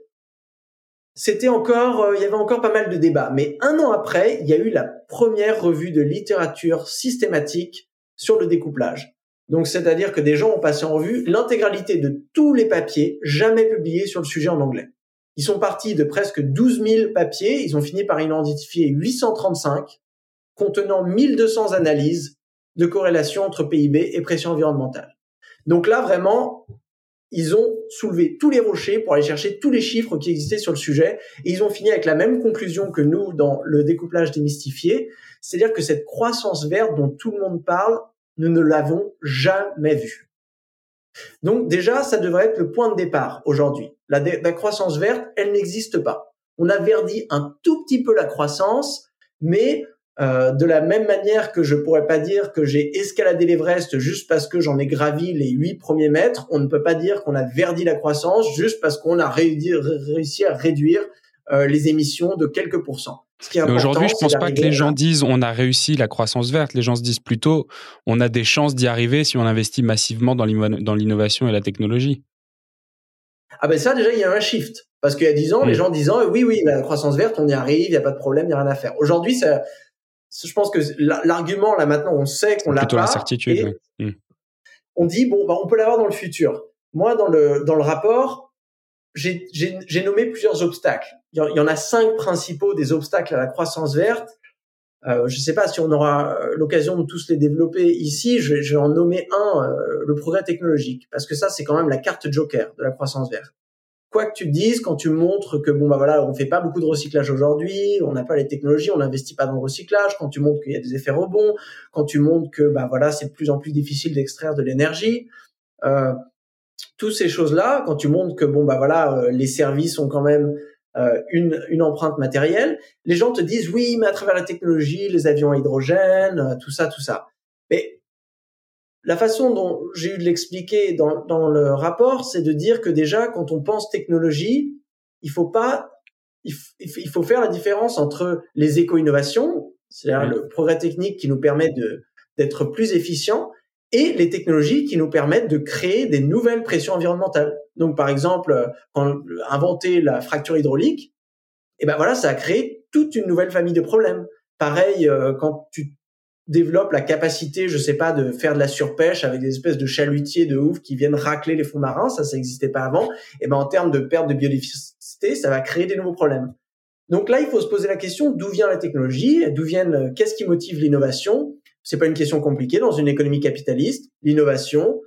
c'était encore, euh, il y avait encore pas mal de débats. Mais un an après, il y a eu la première revue de littérature systématique sur le découplage. Donc, c'est-à-dire que des gens ont passé en revue l'intégralité de tous les papiers jamais publiés sur le sujet en anglais. Ils sont partis de presque 12 000 papiers. Ils ont fini par identifier 835 contenant 1200 analyses de corrélation entre PIB et pression environnementale. Donc là, vraiment, ils ont soulevé tous les rochers pour aller chercher tous les chiffres qui existaient sur le sujet et ils ont fini avec la même conclusion que nous dans le découplage démystifié, c'est-à-dire que cette croissance verte dont tout le monde parle, nous ne l'avons jamais vue. Donc déjà, ça devrait être le point de départ aujourd'hui. La, la croissance verte, elle n'existe pas. On a verdi un tout petit peu la croissance, mais euh, de la même manière que je pourrais pas dire que j'ai escaladé l'Everest juste parce que j'en ai gravi les huit premiers mètres, on ne peut pas dire qu'on a verdi la croissance juste parce qu'on a réussi à réduire euh, les émissions de quelques pourcents. Aujourd'hui, je pense pas que les gens disent on a réussi la croissance verte. Les gens se disent plutôt on a des chances d'y arriver si on investit massivement dans l'innovation et la technologie. Ah ben ça déjà il y a un shift parce qu'il y a dix ans les gens disant oui oui la croissance verte on y arrive il y a pas de problème il y a rien à faire. Aujourd'hui ça je pense que l'argument là maintenant, on sait qu'on l'a pas. l'incertitude. Hmm. On dit bon, bah, on peut l'avoir dans le futur. Moi, dans le dans le rapport, j'ai nommé plusieurs obstacles. Il y, en a cinq principaux des obstacles à la croissance verte. Euh, je ne sais pas si on aura euh, l'occasion de tous les développer ici. Je, je vais en nommer un, euh, le progrès technologique, parce que ça, c'est quand même la carte joker de la croissance verte quoi que tu dises, quand tu montres que bon bah voilà, on fait pas beaucoup de recyclage aujourd'hui, on n'a pas les technologies, on n'investit pas dans le recyclage, quand tu montres qu'il y a des effets rebonds, quand tu montres que bah voilà, c'est de plus en plus difficile d'extraire de l'énergie, euh, toutes ces choses-là, quand tu montres que bon bah voilà, euh, les services ont quand même euh, une, une empreinte matérielle, les gens te disent oui, mais à travers la technologie, les avions à hydrogène, euh, tout ça, tout ça. Mais la façon dont j'ai eu de l'expliquer dans, dans le rapport, c'est de dire que déjà, quand on pense technologie, il faut pas, il, faut faire la différence entre les éco-innovations, c'est-à-dire le progrès technique qui nous permet de d'être plus efficient, et les technologies qui nous permettent de créer des nouvelles pressions environnementales. Donc, par exemple, quand inventer la fracture hydraulique, eh ben voilà, ça a créé toute une nouvelle famille de problèmes. Pareil, euh, quand tu développe la capacité, je sais pas, de faire de la surpêche avec des espèces de chalutiers de ouf qui viennent racler les fonds marins, ça, ça n'existait pas avant. Et ben en termes de perte de biodiversité, ça va créer des nouveaux problèmes. Donc là, il faut se poser la question d'où vient la technologie, d'où viennent, qu'est-ce qui motive l'innovation? C'est pas une question compliquée dans une économie capitaliste. L'innovation,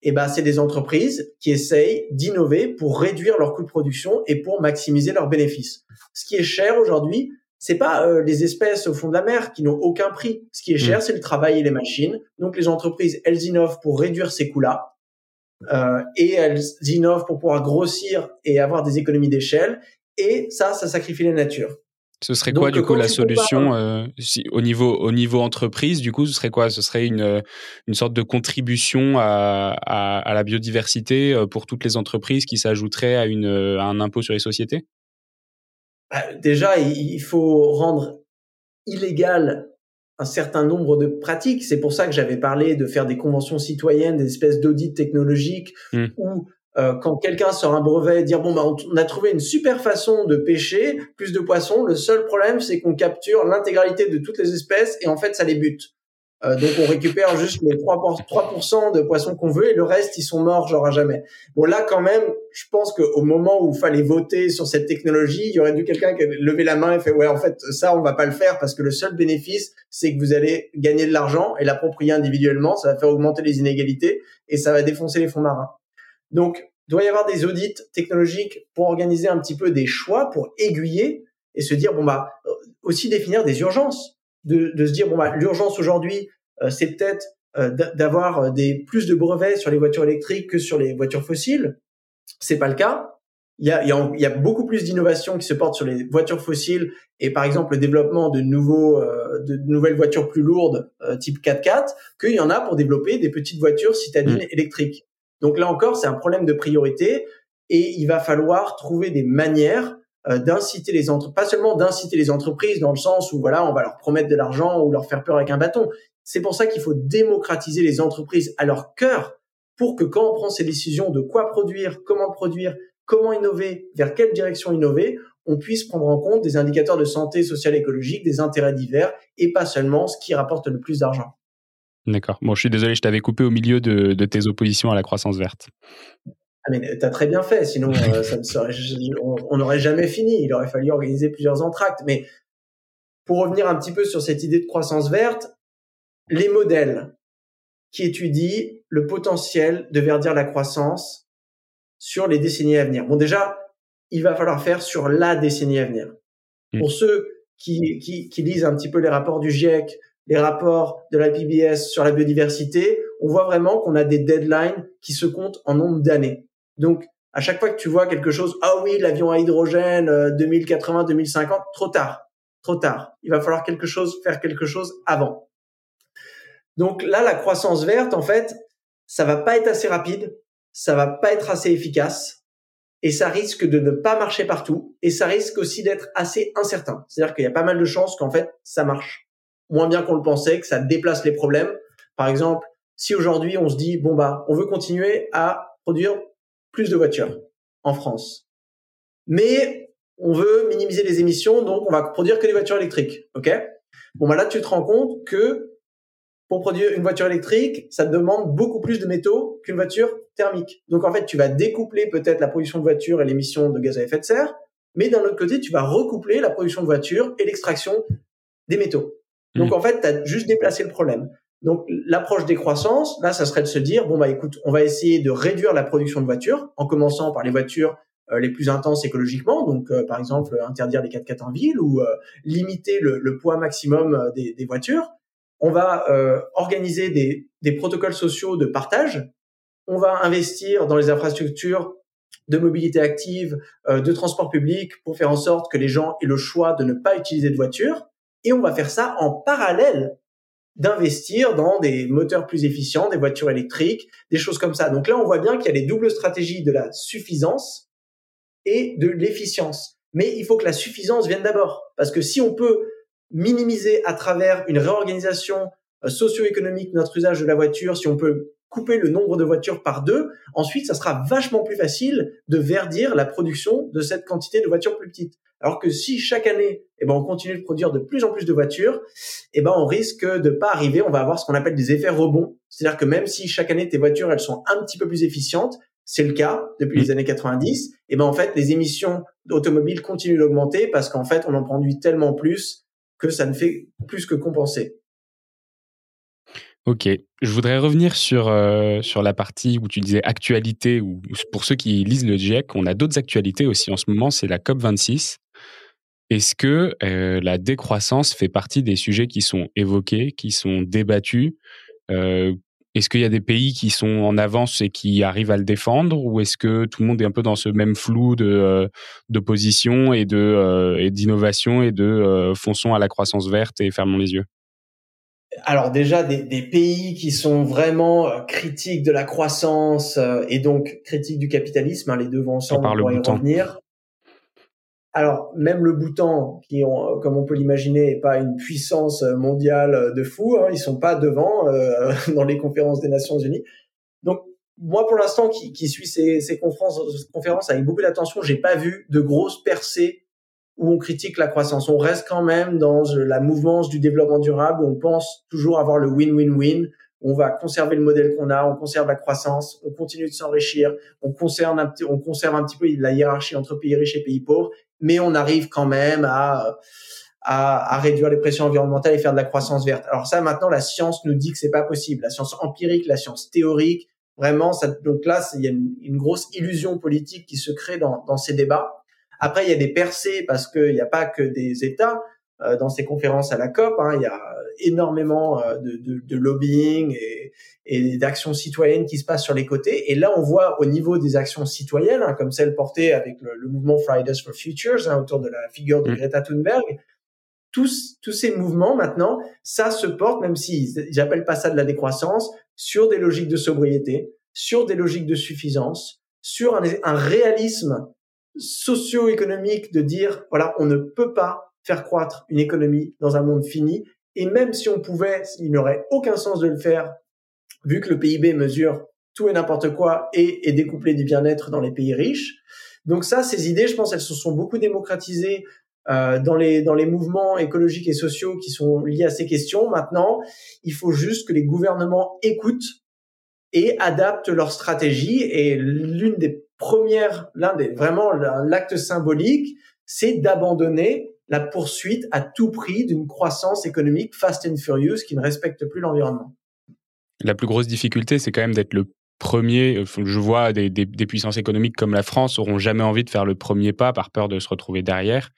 eh ben c'est des entreprises qui essayent d'innover pour réduire leurs coûts de production et pour maximiser leurs bénéfices. Ce qui est cher aujourd'hui, c'est pas euh, les espèces au fond de la mer qui n'ont aucun prix. Ce qui est cher, mm. c'est le travail et les machines. Donc les entreprises, elles innovent pour réduire ces coûts-là. Euh, et elles innovent pour pouvoir grossir et avoir des économies d'échelle. Et ça, ça sacrifie la nature. Ce serait quoi du coup la solution euh, au niveau au niveau entreprise Du coup, ce serait quoi? Ce serait une une sorte de contribution à, à, la biodiversité euh, pour toutes les entreprises qui s'ajouterait à une à un impôt sur les sociétés? Bah, Déjà, il faut rendre illégal un certain nombre de pratiques. C'est pour ça que j'avais parlé de faire des conventions citoyennes, des espèces d'audits technologiques mmh. où euh, quand quelqu'un sort un brevet, dire bon bah on a trouvé une super façon de pêcher plus de poissons. Le seul problème c'est qu'on capture l'intégralité de toutes les espèces et en fait ça les bute. Euh, donc on récupère juste les 3%, 3 de poissons qu'on veut et le reste ils sont morts genre à jamais. Bon là quand même, je pense qu'au moment où il fallait voter sur cette technologie, il y aurait dû quelqu'un qui levé la main et fait ouais en fait ça on va pas le faire parce que le seul bénéfice c'est que vous allez gagner de l'argent et l'approprier individuellement, ça va faire augmenter les inégalités et ça va défoncer les fonds marins. Donc, il doit y avoir des audits technologiques pour organiser un petit peu des choix, pour aiguiller et se dire, bon, bah, euh, aussi définir des urgences. De, de se dire, bon, bah, l'urgence aujourd'hui, euh, c'est peut-être euh, d'avoir des plus de brevets sur les voitures électriques que sur les voitures fossiles. C'est pas le cas. Il y a, il y a, beaucoup plus d'innovations qui se portent sur les voitures fossiles et par exemple le développement de nouveaux, de nouvelles voitures plus lourdes type 4x4 qu'il y en a pour développer des petites voitures citadines mmh. électriques. Donc là encore, c'est un problème de priorité et il va falloir trouver des manières euh, d'inciter les entreprises, pas seulement d'inciter les entreprises dans le sens où voilà, on va leur promettre de l'argent ou leur faire peur avec un bâton. C'est pour ça qu'il faut démocratiser les entreprises à leur cœur pour que quand on prend ces décisions de quoi produire, comment produire, comment innover, vers quelle direction innover, on puisse prendre en compte des indicateurs de santé sociale écologique, des intérêts divers et pas seulement ce qui rapporte le plus d'argent. D'accord. Bon, je suis désolé, je t'avais coupé au milieu de, tes oppositions à la croissance verte. Ah mais t'as très bien fait, sinon euh, ça ne serait, on n'aurait jamais fini. Il aurait fallu organiser plusieurs entractes. Mais pour revenir un petit peu sur cette idée de croissance verte, les modèles qui étudient le potentiel de verdir la croissance sur les décennies à venir. Bon, déjà, il va falloir faire sur la décennie à venir. Mmh. Pour ceux qui, qui, qui lisent un petit peu les rapports du GIEC, les rapports de la PBS sur la biodiversité, on voit vraiment qu'on a des deadlines qui se comptent en nombre d'années. Donc, à chaque fois que tu vois quelque chose, ah oui, l'avion à hydrogène 2080, euh, 2050, trop tard, trop tard. Il va falloir quelque chose, faire quelque chose avant. Donc là, la croissance verte, en fait, ça va pas être assez rapide, ça va pas être assez efficace, et ça risque de ne pas marcher partout, et ça risque aussi d'être assez incertain. C'est-à-dire qu'il y a pas mal de chances qu'en fait, ça marche moins bien qu'on le pensait, que ça déplace les problèmes. Par exemple, si aujourd'hui on se dit bon bah on veut continuer à produire plus de voitures en France, mais on veut minimiser les émissions, donc on va produire que des voitures électriques, ok? Bon bah là tu te rends compte que pour produire une voiture électrique, ça demande beaucoup plus de métaux qu'une voiture thermique. Donc en fait tu vas découpler peut-être la production de voitures et l'émission de gaz à effet de serre, mais d'un autre côté tu vas recoupler la production de voitures et l'extraction des métaux. Donc mmh. en fait, tu as juste déplacé le problème. Donc l'approche des croissances, là, ça serait de se dire bon bah écoute, on va essayer de réduire la production de voitures en commençant par les voitures euh, les plus intenses écologiquement, donc euh, par exemple interdire les 4x4 en ville ou euh, limiter le, le, poids maximum des, des, voitures. On va organiser des, des protocoles sociaux de partage. On va investir dans les infrastructures de mobilité active, de transport public pour faire en sorte que les gens aient le choix de ne pas utiliser de voiture. Et on va faire ça en parallèle d'investir dans des moteurs plus efficients, des voitures électriques, des choses comme ça. Donc là, on voit bien qu'il y a les doubles stratégies de la suffisance et de l'efficience. Mais il faut que la suffisance vienne d'abord. Parce que si on peut minimiser à travers une réorganisation euh, socio-économique notre usage de la voiture, si on peut couper le nombre de voitures par deux, ensuite, ça sera vachement plus facile de verdir la production de cette quantité de voitures plus petites. Alors que si chaque année, eh ben, on continue de produire de plus en plus de voitures, eh ben, on risque de pas arriver, on va avoir ce qu'on appelle des effets rebonds. C'est-à-dire que même si chaque année tes voitures, elles sont un petit peu plus efficientes, c'est le cas depuis les années 90, eh ben, en fait, les émissions automobiles continuent d'augmenter parce qu'en fait, on en produit tellement plus que ça ne fait plus que compenser. Ok, je voudrais revenir sur, euh, sur la partie où tu disais actualité, ou pour ceux qui lisent le GIEC, on a d'autres actualités aussi en ce moment, c'est la COP26. Est-ce que euh, la décroissance fait partie des sujets qui sont évoqués, qui sont débattus? Euh, Est-ce qu'il y a des pays qui sont en avance et qui arrivent à le défendre? Ou est-ce que tout le monde est un peu dans ce même flou de euh, d'opposition et d'innovation et de fonçons à la croissance verte et fermons les yeux? Alors déjà des, des, pays qui sont vraiment critiques de la croissance et donc critiques du capitalisme, hein, les deux vont ensemble, on y revenir. Alors même le Bhoutan, qui ont, comme on peut l'imaginer, n'est pas une puissance mondiale de fou, hein, ils sont pas devant euh, dans les conférences des Nations Unies. Donc moi, pour l'instant, qui, qui suis ces, ces conférences, conférences avec beaucoup d'attention, j'ai pas vu de grosses percées où on critique la croissance. On reste quand même dans la mouvance du développement durable où on pense toujours avoir le win-win-win on va conserver le modèle qu'on a, on conserve la croissance, on continue de s'enrichir, on conserve un on conserve un petit peu la hiérarchie entre pays riches et pays pauvres, mais on arrive quand même à, à, réduire les pressions environnementales et faire de la croissance verte. Alors ça, maintenant, la science nous dit que c'est pas possible. La science empirique, la science théorique, vraiment, ça, donc là, il y a une, grosse illusion politique qui se crée dans, dans ces débats. Après, il y a des percées parce qu'il n'y a pas que des États dans ces conférences à la COP. Hein, il y a énormément euh, de, de, de lobbying et, et d'actions citoyennes qui se passent sur les côtés. Et là, on voit au niveau des actions citoyennes, hein, comme celle portée avec le, le mouvement Fridays for Futures hein, autour de la figure de mm. Greta Thunberg, tous, tous ces mouvements maintenant, ça se porte, même si j'appelle pas ça de la décroissance, sur des logiques de sobriété, sur des logiques de suffisance, sur un, un réalisme socio-économique de dire, voilà, on ne peut pas faire croître une économie dans un monde fini et même si on pouvait, il n'aurait aucun sens de le faire, vu que le PIB mesure tout et n'importe quoi et est découplé du bien-être dans les pays riches. Donc ça, ces idées, je pense, elles se sont beaucoup démocratisées euh, dans les dans les mouvements écologiques et sociaux qui sont liés à ces questions. Maintenant, il faut juste que les gouvernements écoutent et adaptent leur stratégie. Et l'une des premières, l'un des vraiment l'acte symbolique, c'est d'abandonner la poursuite à tout prix d'une croissance économique fast and furious qui ne respecte plus l'environnement. La plus grosse difficulté, c'est quand même d'être le premier. Euh, je vois des, puissances économiques comme la France auront jamais envie de faire le premier pas par peur de se retrouver derrière.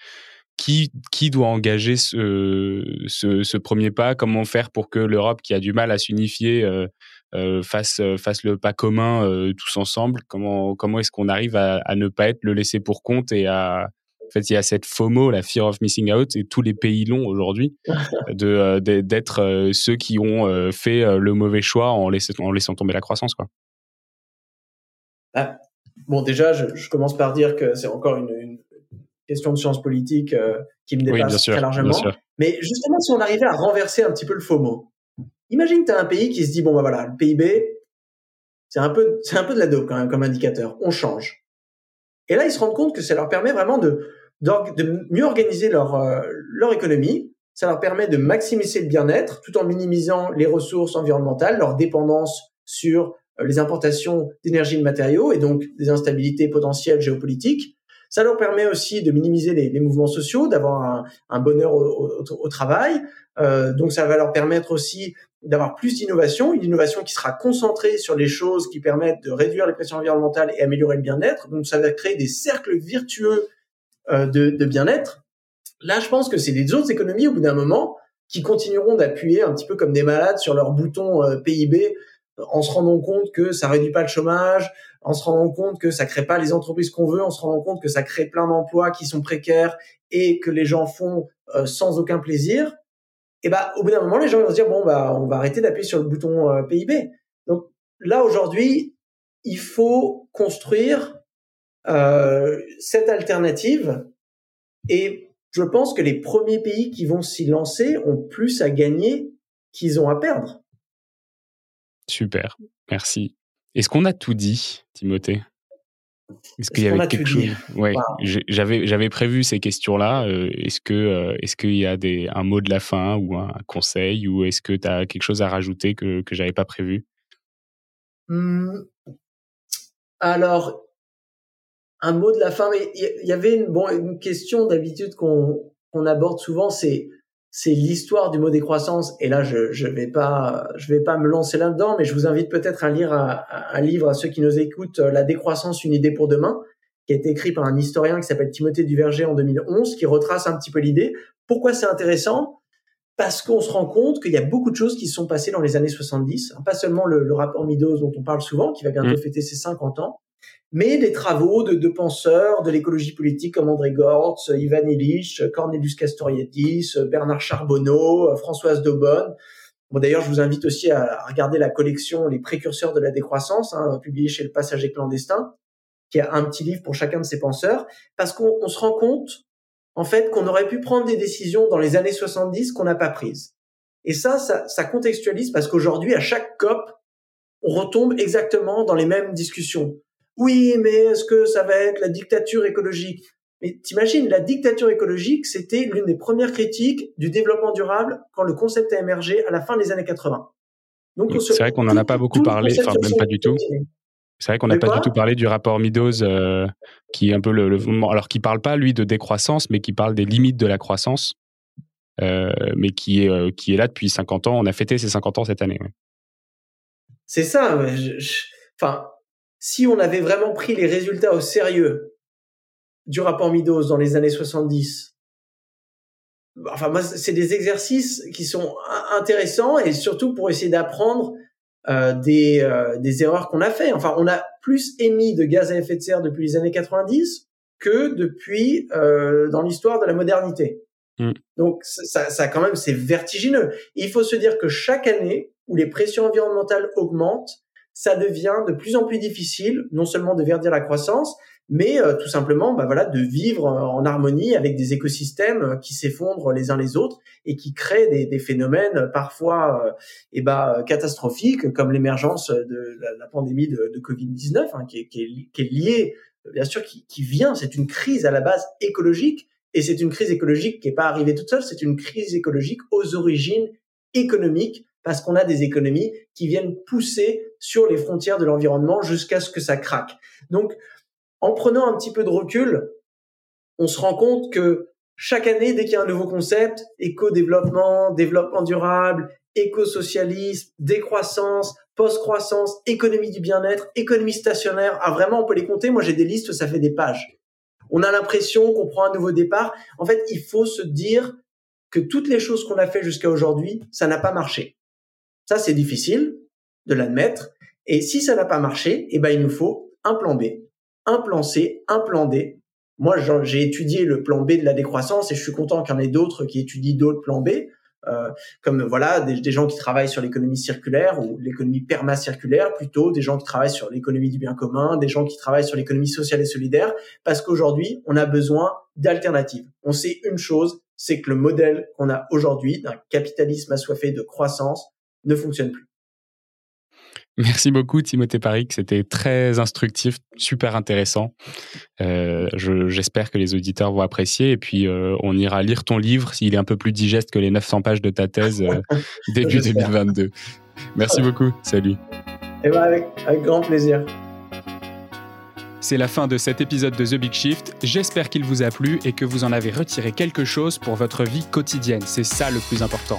Qui, qui doit engager ce, ce, premier pas? Comment faire pour que l'Europe, qui a du mal à s'unifier, euh, euh, fasse, fasse le pas commun tous ensemble? Comment, comment est-ce qu'on arrive à, ne pas être le laissé pour compte et à, en fait, il y a cette FOMO, la fear of missing out, et tous les pays l'ont aujourd'hui, de euh, d'être euh, ceux qui ont euh, fait le mauvais choix en laissant, en laissant tomber la croissance, quoi. Ah, bon, déjà, je, commence par dire que c'est encore une, question de science politique qui me dépasse très largement. Mais justement, si on arrivait à renverser un petit peu le FOMO, imagine que tu as un pays qui se dit bon bah voilà, le PIB, c'est un peu c'est un peu de la dope quand même comme indicateur. On change. Et là, ils se rendent compte que ça leur permet vraiment de, de mieux organiser leur, euh, leur économie. Ça leur permet de maximiser le bien-être tout en minimisant les ressources environnementales, leur dépendance sur euh, les importations d'énergie et de matériaux et donc des instabilités potentielles géopolitiques. Ça leur permet aussi de minimiser les, mouvements sociaux, d'avoir un, un, bonheur au, au, au travail. Euh, donc ça va leur permettre aussi d'avoir plus d'innovation, une innovation qui sera concentrée sur les choses qui permettent de réduire les pressions environnementales et améliorer le bien-être. Donc ça va créer des cercles virtueux euh, de, de bien-être. Là, je pense que c'est des autres économies au bout d'un moment qui continueront d'appuyer un petit peu comme des malades sur leur bouton euh, PIB en se rendant compte que ça réduit pas le chômage, en se rendant compte que ça crée pas les entreprises qu'on veut, en se rendant compte que ça crée plein d'emplois qui sont précaires et que les gens font euh, sans aucun plaisir et bah au bout d'un moment les gens vont se dire bon bah on va arrêter d'appuyer sur le bouton euh, PIB. Donc là aujourd'hui il faut construire euh, cette alternative et je pense que les premiers pays qui vont s'y lancer ont plus à gagner qu'ils ont à perdre. Super, merci. Est-ce qu'on a tout dit, Timothée? Est-ce qu'il y avait quelque chose? Ouais, j'avais j'avais prévu ces questions-là. Euh, est-ce que euh, est-ce qu'il y a des un mot de la fin ou un conseil ou est-ce que tu as quelque chose à rajouter que que j'avais pas prévu? Mmh. Alors un mot de la fin, mais il y, avait une bon une question d'habitude qu'on qu'on aborde souvent, c'est c'est l'histoire du mot décroissance. Et là, je je vais pas je vais pas me lancer là-dedans, mais je vous invite peut-être à lire un, livre à ceux qui nous écoutent, La décroissance, une idée pour demain, qui a été écrit par un historien qui s'appelle Timothée Duverger en 2011, qui retrace un petit peu l'idée. Pourquoi c'est intéressant? Parce qu'on se rend compte qu'il y a beaucoup de choses qui se sont passées dans les années 70, pas seulement le, rapport Meadows dont on parle souvent, qui va bientôt mmh. fêter ses 50 ans, mais des travaux de, de penseurs de l'écologie politique comme André Gortz, Ivan Illich, Cornelius Castoriadis, Bernard Charbonneau, Françoise Daubonne. Bon, d'ailleurs, je vous invite aussi à regarder la collection Les précurseurs de la décroissance, hein, publiée chez Le Passager clandestin, qui a un petit livre pour chacun de ces penseurs, parce qu'on se rend compte, en fait, qu'on aurait pu prendre des décisions dans les années 70 qu'on n'a pas prises. Et ça, ça, ça contextualise parce qu'aujourd'hui, à chaque COP, on retombe exactement dans les mêmes discussions. Oui, mais est-ce que ça va être la dictature écologique? Mais t'imagines, la dictature écologique, c'était l'une des premières critiques du développement durable quand le concept a émergé à la fin des années 80. Donc, c'est vrai qu'on n'en a pas beaucoup parlé, enfin même pas du tout. C'est vrai qu'on n'a pas du tout parlé du rapport Meadows, euh, qui est un peu le, alors qui parle pas lui de décroissance, mais qui parle des limites de la croissance, euh, mais qui est euh, qui est là depuis 50 ans. On a fêté ses 50 ans cette année. C'est ça. Enfin, si on avait vraiment pris les résultats au sérieux du rapport Meadows dans les années 70, enfin moi c'est des exercices qui sont intéressants et surtout pour essayer d'apprendre euh, des, euh, des erreurs qu'on a fait. Enfin, on a plus émis de gaz à effet de serre depuis les années 90 que depuis euh, dans l'histoire de la modernité. Mm. Donc ça, ça quand même c'est vertigineux. il faut se dire que chaque année où les pressions environnementales augmentent, ça devient de plus en plus difficile, non seulement de verdir la croissance, mais euh, tout simplement, bah voilà, de vivre en harmonie avec des écosystèmes euh, qui s'effondrent les uns les autres et qui créent des, phénomènes parfois, euh, eh bah, catastrophiques, comme l'émergence de la, pandémie de, de Covid-19, hein, qui, est, liée, bien sûr, qui vient. C'est une crise à la base écologique, et c'est une crise écologique qui n'est pas arrivée toute seule. C'est une crise écologique aux origines économiques parce qu'on a des économies qui viennent pousser sur les frontières de l'environnement jusqu'à ce que ça craque. Donc, en prenant un petit peu de recul, on se rend compte que chaque année, dès qu'il y a un nouveau concept, éco-développement, développement durable, éco-socialisme, décroissance, post-croissance, économie du bien-être, économie stationnaire, ah vraiment, on peut les compter. Moi, j'ai des listes, ça fait des pages. On a l'impression qu'on prend un nouveau départ. En fait, il faut se dire que toutes les choses qu'on a fait jusqu'à aujourd'hui, ça n'a pas marché. Ça, c'est difficile de l'admettre. Et si ça n'a pas marché, eh ben, il nous faut un plan B, un plan C, un plan D. Moi, j'ai étudié le plan B de la décroissance et je suis content qu'il y en ait d'autres qui étudient d'autres plans B, euh, comme voilà des, gens qui travaillent sur l'économie circulaire ou l'économie permacirculaire plutôt, des gens qui travaillent sur l'économie du bien commun, des gens qui travaillent sur l'économie sociale et solidaire, parce qu'aujourd'hui, on a besoin d'alternatives. On sait une chose, c'est que le modèle qu'on a aujourd'hui d'un capitalisme assoiffé de croissance ne fonctionne plus. Merci beaucoup Timothée Paris, c'était très instructif, super intéressant. Euh, j'espère que les auditeurs vont apprécier et puis euh, on ira lire ton livre s'il est un peu plus digeste que les 900 pages de ta thèse euh, début 2022. Merci beaucoup, salut. Et eh ben avec, avec grand plaisir. C'est la fin de cet épisode de The Big Shift. J'espère qu'il vous a plu et que vous en avez retiré quelque chose pour votre vie quotidienne. C'est ça le plus important.